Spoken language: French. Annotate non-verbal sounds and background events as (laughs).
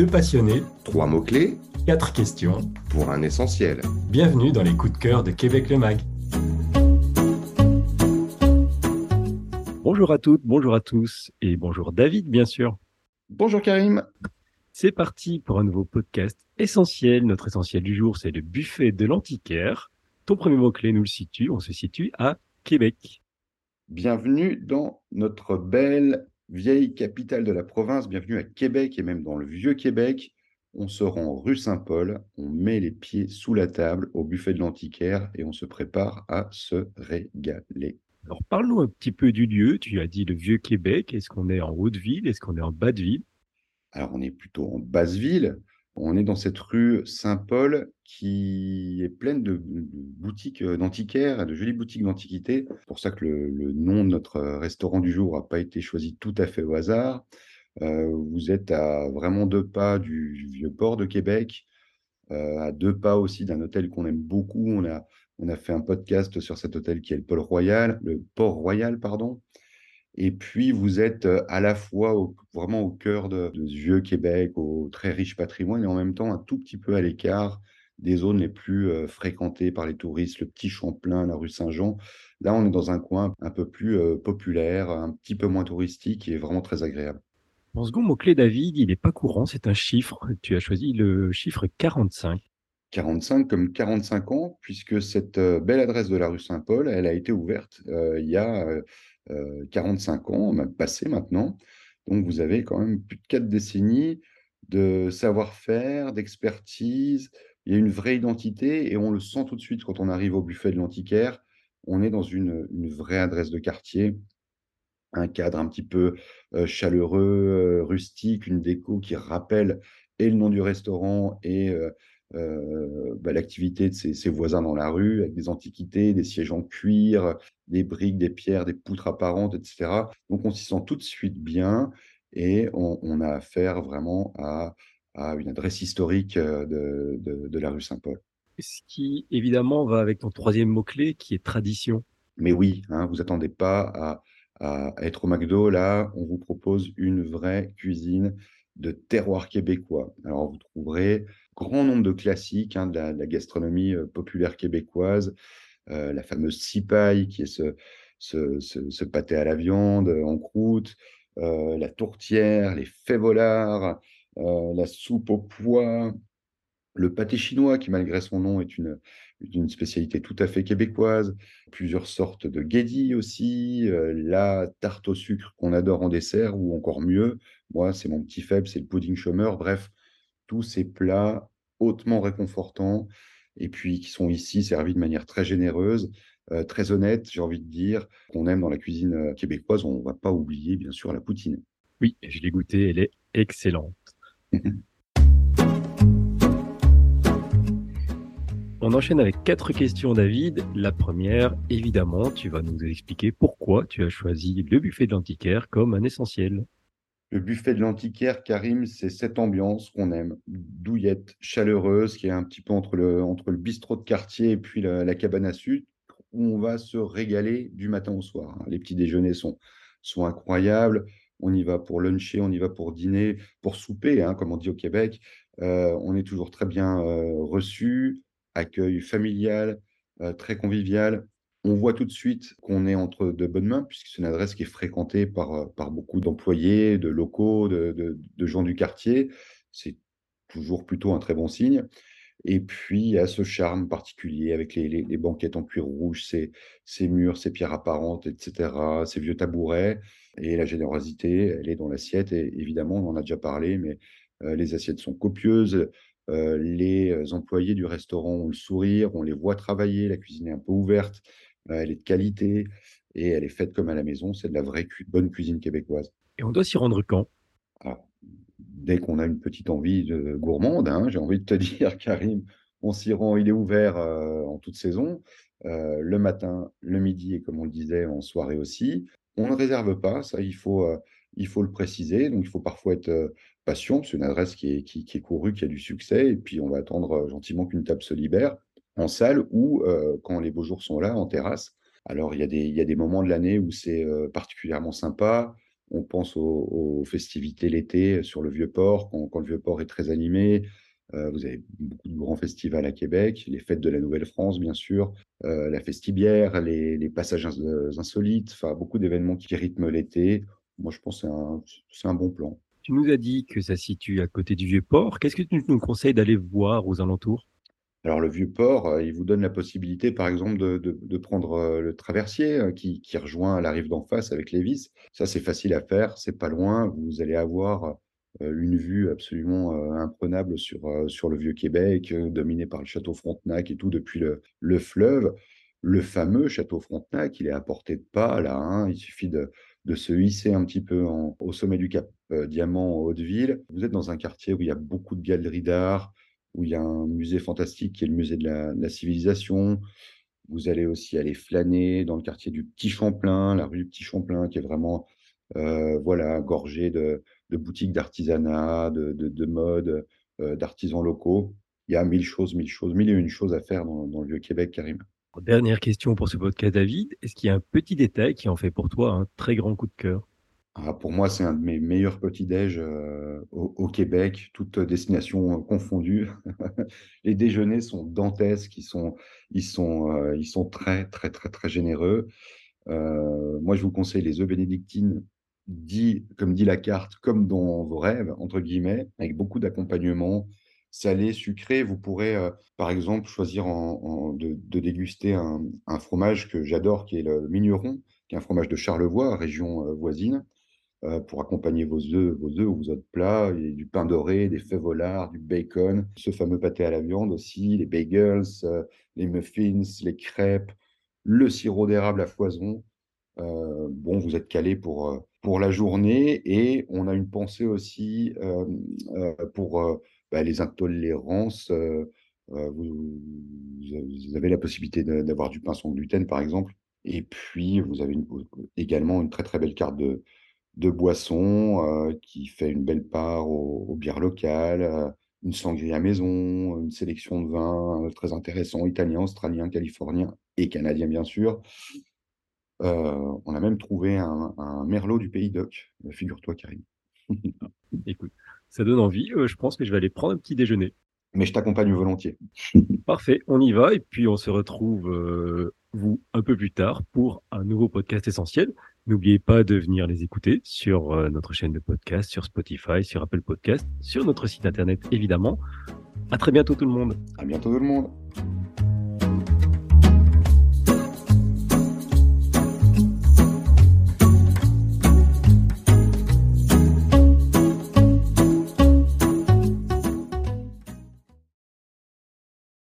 Deux passionnés, Trois mots-clés quatre questions. pour un essentiel. Bienvenue dans les coups de cœur de Québec le Mag. Bonjour à toutes, bonjour à tous et bonjour David bien sûr. Bonjour Karim. C'est parti pour un nouveau podcast essentiel. Notre essentiel du jour, c'est le buffet de l'antiquaire. Ton premier mot-clé nous le situe, on se situe à Québec. Bienvenue dans notre belle vieille capitale de la province. Bienvenue à Québec et même dans le vieux Québec. On se rend rue Saint-Paul, on met les pieds sous la table au buffet de l'antiquaire et on se prépare à se régaler. Alors parlons un petit peu du lieu. Tu as dit le vieux Québec. Est-ce qu'on est en haute ville Est-ce qu'on est en bas de ville Alors on est plutôt en basse ville. On est dans cette rue Saint-Paul qui est pleine de, boutiques euh, d'antiquaires, de jolies boutiques d'antiquités. C'est pour ça que le, nom de notre restaurant du jour n'a pas été choisi tout à fait au hasard. Euh, vous êtes à vraiment deux pas du vieux port de Québec, euh, à deux pas aussi d'un hôtel qu'on aime beaucoup. On a, on a fait un podcast sur cet hôtel qui est le Port Royal, le Port Royal, pardon. Et puis, vous êtes à la fois au- vraiment au cœur de, de ce vieux Québec, au très riche patrimoine, et en même temps un tout petit peu à l'écart des zones les plus euh, fréquentées par les touristes, le Petit Champlain, la rue Saint-Jean. Là, on est dans un coin un peu plus euh, populaire, un petit peu moins touristique et vraiment très agréable. Mon second mot-clé, David, il n'est pas courant, c'est un chiffre. Tu as choisi le chiffre 45. 45 comme 45 ans, puisque cette belle adresse de la rue Saint-Paul, elle a été ouverte euh, il y a 45 ans, même passé maintenant. Donc vous avez quand même plus de quatre décennies de savoir-faire, d'expertise. Il y a une vraie identité et on le sent tout de suite quand on arrive au buffet de l'antiquaire. On est dans une, vraie adresse de quartier, un cadre un petit peu euh, chaleureux, euh, rustique, une déco qui rappelle et le nom du restaurant et euh, euh, bah, l'activité de ses, ses voisins dans la rue, avec des antiquités, des sièges en cuir, des briques, des pierres, des poutres apparentes, etc. Donc on s'y sent tout de suite bien et on, on a affaire vraiment à, à une adresse historique euh, de, de- de la rue Saint-Paul. Ce qui, évidemment, va avec ton troisième mot-clé, qui est tradition. Mais oui, hein, vous attendez pas à, à être au McDo. Là, on vous propose une vraie cuisine de terroir québécois. Alors, vous trouverez grand nombre de classiques hein, de, la, gastronomie euh, populaire québécoise, euh, la fameuse cipaille, qui est ce, ce, pâté à la viande euh, en croûte, la tourtière, les févolards, la soupe aux pois, le pâté chinois, qui malgré son nom est une, une spécialité tout à fait québécoise, plusieurs sortes de guédis aussi, euh, la tarte au sucre qu'on adore en dessert, ou encore mieux, moi c'est mon petit faible, c'est le pudding chômeur, bref, tous ces plats hautement réconfortants, et puis qui sont ici servis de manière très généreuse, euh, très honnête, j'ai envie de dire, qu'on aime dans la cuisine euh, québécoise, on ne va pas oublier bien sûr la poutine. Oui, je l'ai goûté, elle est excellente. (laughs) On enchaîne avec quatre questions, David. La première, évidemment, tu vas nous expliquer pourquoi tu as choisi le buffet de l'antiquaire comme un essentiel. Le buffet de l'antiquaire, Karim, c'est cette ambiance qu'on aime, douillette, chaleureuse, qui est un petit peu entre le, bistrot de quartier et puis la, cabane à sucre, où on va se régaler du matin au soir. hein. Les petits déjeuners sont, sont incroyables. On y va pour luncher, on y va pour dîner, pour souper, hein, comme on dit au Québec. Euh, on est toujours très bien euh, reçu, accueil familial, euh, très convivial. On voit tout de suite qu'on est entre de bonnes mains, puisque c'est une adresse qui est fréquentée par, euh, par beaucoup d'employés, de locaux, de, de- gens du quartier. C'est toujours plutôt un très bon signe. Et puis, il y a ce charme particulier avec les, les- banquettes en cuir rouge, ces, ces murs, ces pierres apparentes, etc., ces vieux tabourets. Et la générosité, elle est dans l'assiette. Et évidemment, on en a déjà parlé, mais euh, les assiettes sont copieuses. Euh, les euh, employés du restaurant ont le sourire, on les voit travailler, la cuisine est un peu ouverte, euh, elle est de qualité et elle est faite comme à la maison. C'est de la vraie cu- bonne cuisine québécoise. Et on doit s'y rendre quand? Alors, dès qu'on a une petite envie de gourmande, hein, j'ai envie de te (laughs) dire, Karim, on s'y rend, il est ouvert euh, en toute saison, le matin, le midi et comme on le disait, en soirée aussi. On ne réserve pas, ça il faut, il faut le préciser, donc il faut parfois être patient, c'est une adresse qui est, qui, est courue, qui a du succès, et puis on va attendre gentiment qu'une table se libère en salle ou quand les beaux jours sont là, en terrasse. Alors il y a des, il y a des moments de l'année où c'est particulièrement sympa, On pense aux, festivités l'été sur le Vieux-Port, quand, le Vieux-Port est très animé. Vous avez beaucoup de grands festivals à Québec, les fêtes de la Nouvelle-France, bien sûr, la Festibière, les, passages insolites, enfin, beaucoup d'événements qui rythment l'été. Moi, je pense que c'est un, bon plan. Tu nous as dit que ça se situe à côté du Vieux-Port. Qu'est-ce que tu nous conseilles d'aller voir aux alentours? Alors, le vieux port, euh, il vous donne la possibilité, par exemple, de, prendre le traversier qui, qui, rejoint la rive d'en face avec les vis. Ça, c'est facile à faire, c'est pas loin. Vous allez avoir euh, une vue absolument euh, imprenable sur, euh, sur le Vieux-Québec, dominé par le château Frontenac et tout depuis le, fleuve. Le fameux château Frontenac, il est à portée de pas, là. Hein. il suffit de, se hisser un petit peu au sommet du Cap Diamant en Haute-Ville. Vous êtes dans un quartier où il y a beaucoup de galeries d'art, où il y a un musée fantastique qui est le musée de la, civilisation. Vous allez aussi aller flâner dans le quartier du Petit Champlain, la rue du Petit Champlain, qui est vraiment voilà, gorgée de, de boutiques d'artisanat, de, de, mode, euh, d'artisans locaux. Il y a mille choses, mille choses, mille et une choses à faire dans, le Vieux-Québec, Karim. Dernière question pour ce podcast, David. Est-ce qu'il y a un petit détail qui en fait pour toi un très grand coup de cœur? Ah, Pour moi, c'est un de mes meilleurs petits-déj euh, au, Québec, toutes destinations confondues. (laughs) Les déjeuners sont dantesques, euh, ils sont très, très, très, très généreux. moi, je vous conseille les œufs bénédictines comme dit la carte, comme dans vos rêves, entre guillemets, avec beaucoup d'accompagnement, salé, sucré. Vous pourrez, euh, par exemple, choisir de, déguster un, fromage que j'adore, qui est le migneron, qui est un fromage de Charlevoix, région euh, voisine, euh, pour accompagner vos œufs, vos œufs ou vos autres plats, du pain doré, des fèves volards, du bacon, ce fameux pâté à la viande aussi, les bagels, les muffins, les crêpes, le sirop d'érable à foison. bon, vous êtes calé pour pour la journée et on a une pensée aussi pour bah, les intolérances. Vous, vous, avez la possibilité d'avoir du pain sans gluten, par exemple. Et puis, vous avez également une très très belle carte de, de boissons qui fait une belle part aux, bières locales, une sangria maison, une sélection de vins très intéressants, italiens, australiens, californiens et canadiens, bien sûr. Euh, on a même trouvé un, merlot du pays d'Oc, figure-toi, Karim. Écoute, ça donne envie. Euh, je pense que je vais aller prendre un petit déjeuner. Mais je t'accompagne volontiers. (laughs) (laughs) Parfait, on y va et puis on se retrouve, euh, vous, un peu plus tard pour un nouveau podcast essentiel. N'oubliez pas de venir les écouter sur notre chaîne de podcast, sur Spotify, sur Apple Podcast, sur notre site internet évidemment. À très bientôt tout le monde. À bientôt tout le monde.